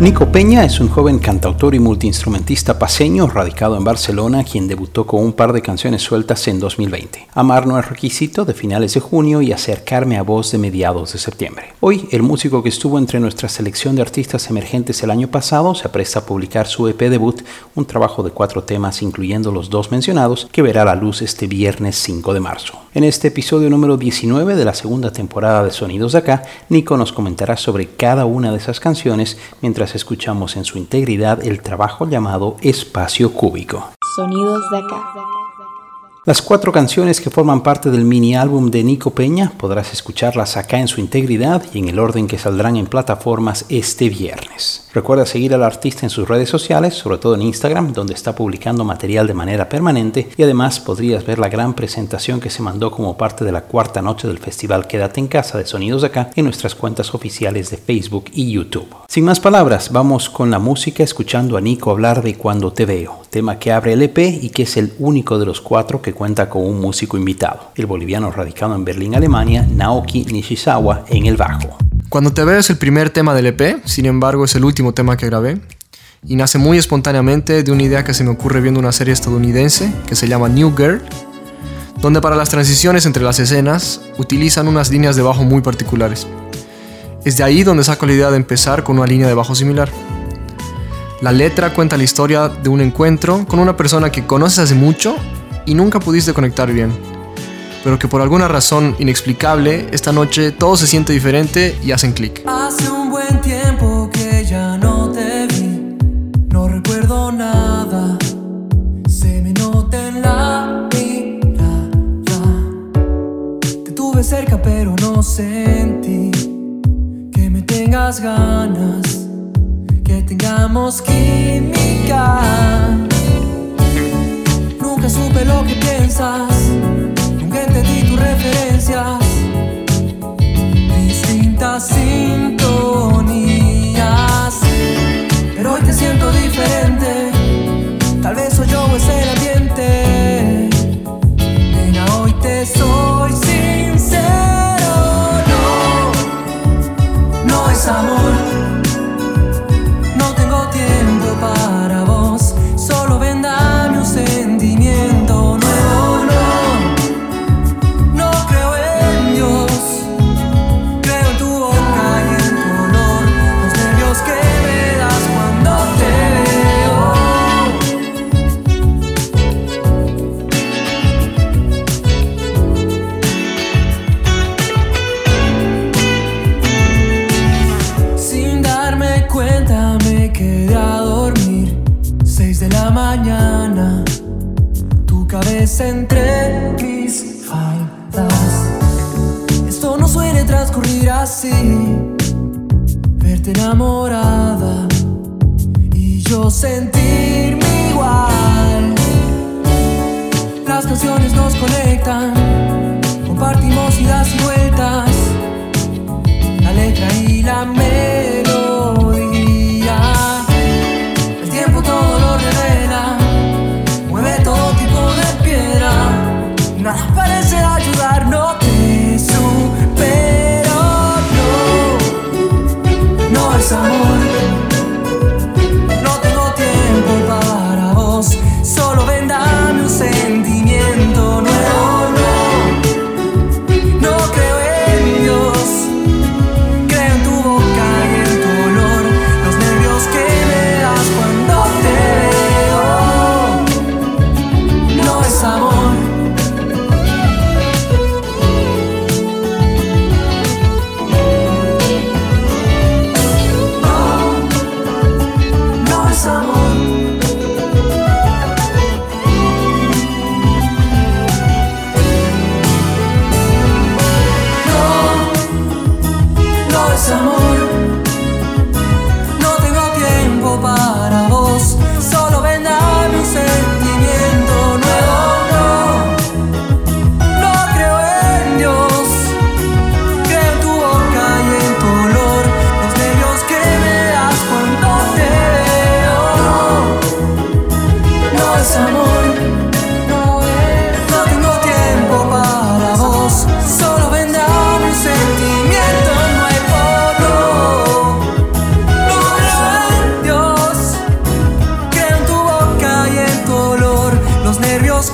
Nico Peña es un joven cantautor y multiinstrumentista paseño radicado en Barcelona, quien debutó con un par de canciones sueltas en 2020. Amar no es requisito de finales de junio y acercarme a vos de mediados de septiembre. Hoy, el músico que estuvo entre nuestra selección de artistas emergentes el año pasado se apresta a publicar su EP debut, un trabajo de cuatro temas incluyendo los dos mencionados, que verá la luz este viernes 5 de marzo. En este episodio número 19 de la segunda temporada de Sonidos de Acá, Nico nos comentará sobre cada una de esas canciones mientras escuchamos en su integridad el trabajo llamado Espacio Cúbico. Sonidos de acá. Las cuatro canciones que forman parte del mini álbum de Nico Peña podrás escucharlas acá en su integridad y en el orden que saldrán en plataformas este viernes. Recuerda seguir al artista en sus redes sociales, sobre todo en Instagram, donde está publicando material de manera permanente y además podrías ver la gran presentación que se mandó como parte de la cuarta noche del festival Quédate en casa de Sonidos de acá en nuestras cuentas oficiales de Facebook y YouTube. Sin más palabras, vamos con la música escuchando a Nico hablar de Cuando te veo, tema que abre el EP y que es el único de los cuatro que cuenta con un músico invitado, el boliviano radicado en Berlín, Alemania, Naoki Nishizawa en el bajo. Cuando te veo es el primer tema del EP, sin embargo es el último tema que grabé y nace muy espontáneamente de una idea que se me ocurre viendo una serie estadounidense que se llama New Girl, donde para las transiciones entre las escenas utilizan unas líneas de bajo muy particulares. Es de ahí donde saco la idea de empezar con una línea de bajo similar. La letra cuenta la historia de un encuentro con una persona que conoces hace mucho y nunca pudiste conectar bien pero que por alguna razón inexplicable, esta noche todo se siente diferente y hacen clic. Hace un buen tiempo que ya no te vi, no recuerdo nada, se me nota en la mirada. Te tuve cerca pero no sentí tengas ganas, que tengamos química. Sentirme igual. Las canciones nos conectan, compartimos idas y vueltas. La letra y la melodía.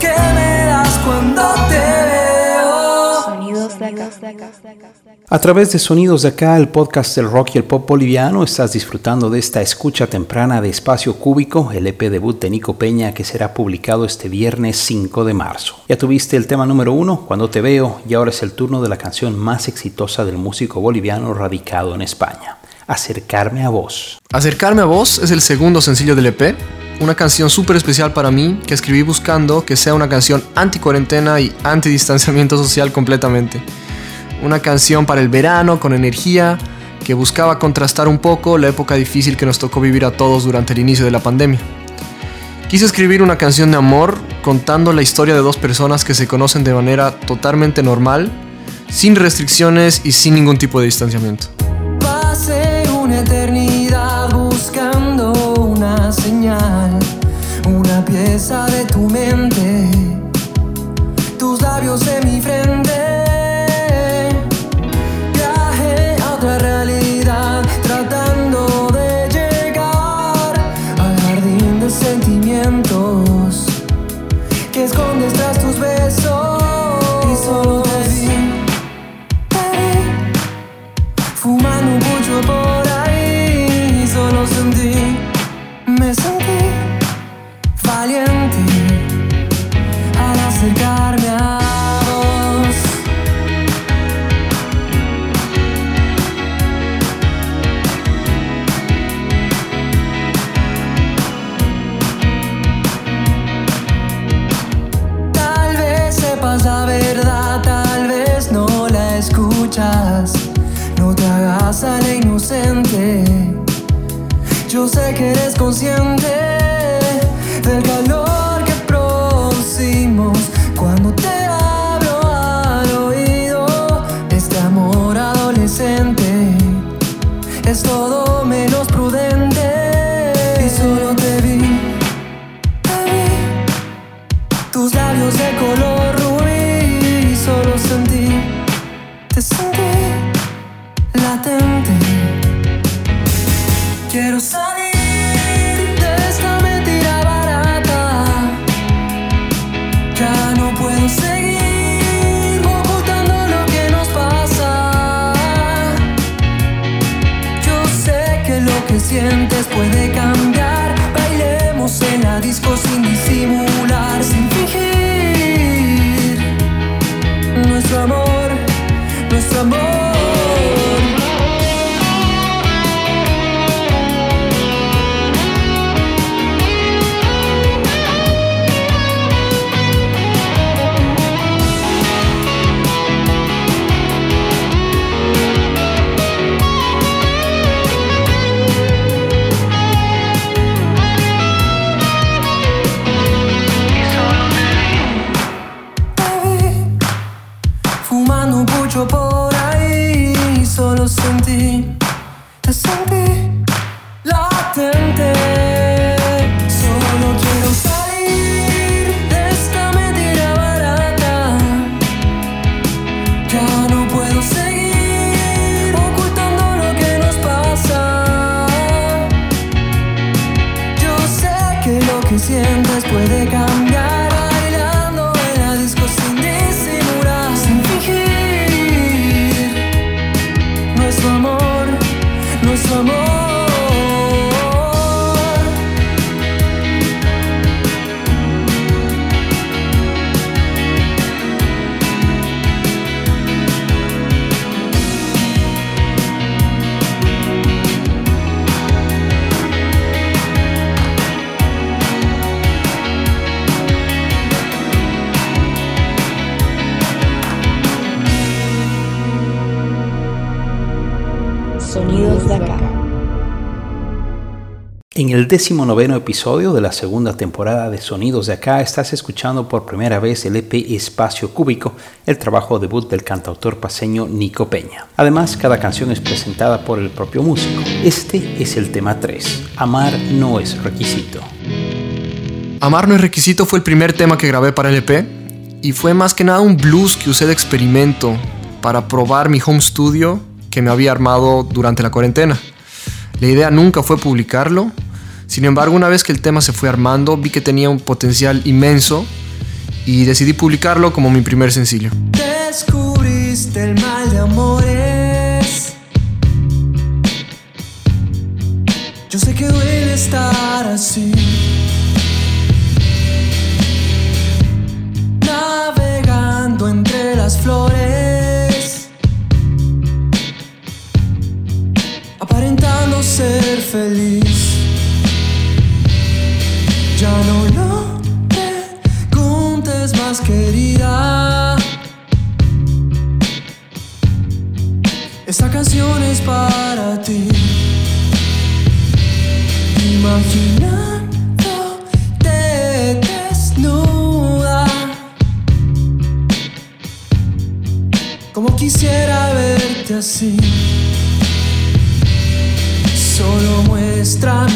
que me das cuando te veo. Sonidos de acá. A través de Sonidos de acá, el podcast del rock y el pop boliviano, estás disfrutando de esta escucha temprana de Espacio Cúbico, el EP debut de Nico Peña que será publicado este viernes 5 de marzo. Ya tuviste el tema número uno, Cuando te veo, y ahora es el turno de la canción más exitosa del músico boliviano radicado en España. Acercarme a vos. Acercarme a vos es el segundo sencillo del EP una canción súper especial para mí que escribí buscando que sea una canción anti-cuarentena y anti-distanciamiento social completamente. Una canción para el verano con energía que buscaba contrastar un poco la época difícil que nos tocó vivir a todos durante el inicio de la pandemia. Quise escribir una canción de amor contando la historia de dos personas que se conocen de manera totalmente normal, sin restricciones y sin ningún tipo de distanciamiento una eternidad buscando una señal, de tu mente, tus labios en mi frente. Viaje a otra realidad tratando de llegar al jardín de sentimientos que escondes tras tus besos escuchas. No te hagas a la inocente. Yo sé que eres consciente puede cambiar. Bailemos en la disco sin disimular, sientes puede cambiar. En el decimonoveno episodio de la segunda temporada de Sonidos de Acá estás escuchando por primera vez el EP Espacio Cúbico, el trabajo debut del cantautor paseño Nico Peña. Además, cada canción es presentada por el propio músico. Este es el tema 3, Amar no es requisito. Amar no es requisito fue el primer tema que grabé para el EP y fue más que nada un blues que usé de experimento para probar mi home studio que me había armado durante la cuarentena. La idea nunca fue publicarlo, sin embargo una vez que el tema se fue armando vi que tenía un potencial inmenso y decidí publicarlo como mi primer sencillo. Te descubriste el mal de amores. Yo sé que duele estar así. Navegando entre las flores. Aparentando ser feliz. Ya no lo preguntes más, querida. Esta canción es para ti. Imaginando te desnuda. Como quisiera verte así. Solo muéstrame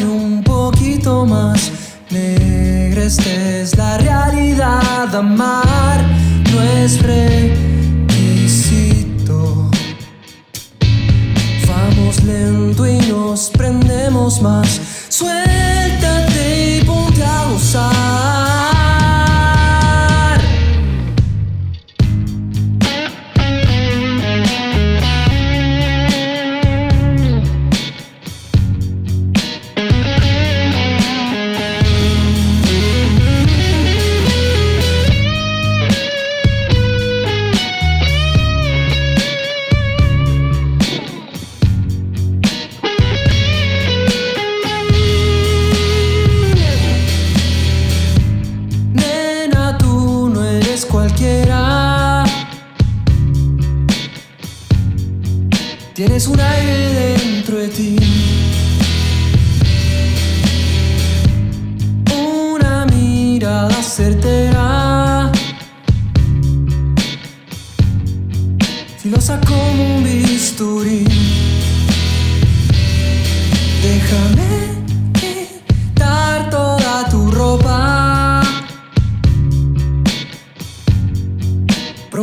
Amar no es requisito.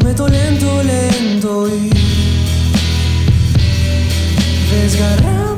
Prometo lento, lento ir desgarrando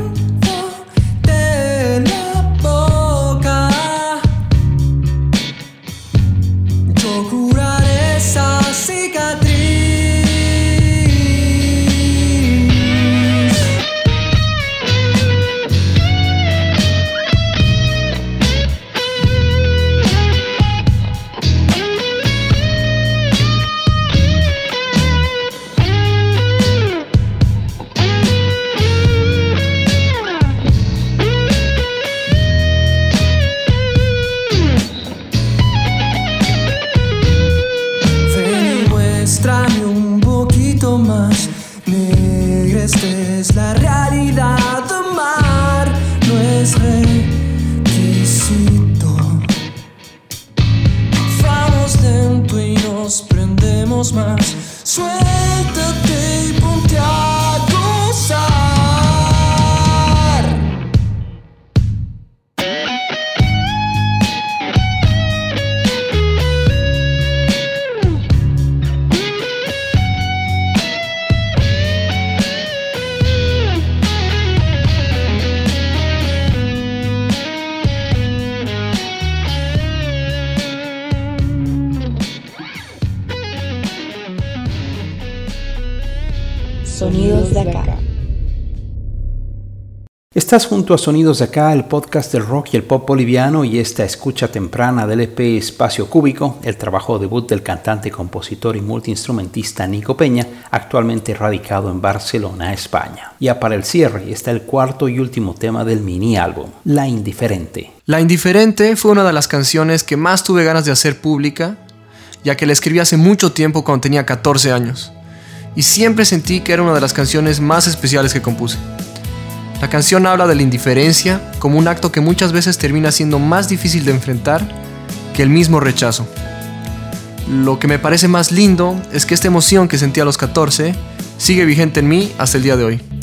Estás junto a Sonidos de Acá, el podcast del rock y el pop boliviano y esta escucha temprana del EP Espacio Cúbico, el trabajo debut del cantante, compositor y multiinstrumentista Nico Peña, actualmente radicado en Barcelona, España. Ya para el cierre está el cuarto y último tema del mini álbum, La Indiferente. La Indiferente fue una de las canciones que más tuve ganas de hacer pública, ya que la escribí hace mucho tiempo cuando tenía 14 años, y siempre sentí que era una de las canciones más especiales que compuse. La canción habla de la indiferencia como un acto que muchas veces termina siendo más difícil de enfrentar que el mismo rechazo. Lo que me parece más lindo es que esta emoción que sentí a los 14 sigue vigente en mí hasta el día de hoy.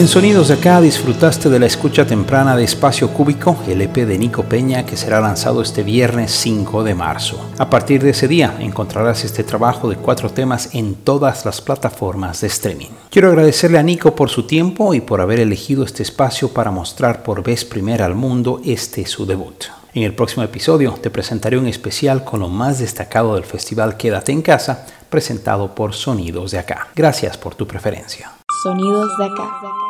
En Sonidos de Acá disfrutaste de la escucha temprana de Espacio Cúbico, el EP de Nico Peña que será lanzado este viernes 5 de marzo. A partir de ese día encontrarás este trabajo de cuatro temas en todas las plataformas de streaming. Quiero agradecerle a Nico por su tiempo y por haber elegido este espacio para mostrar por vez primera al mundo este su debut. En el próximo episodio te presentaré un especial con lo más destacado del festival Quédate en casa, presentado por Sonidos de Acá. Gracias por tu preferencia. Sonidos de Acá.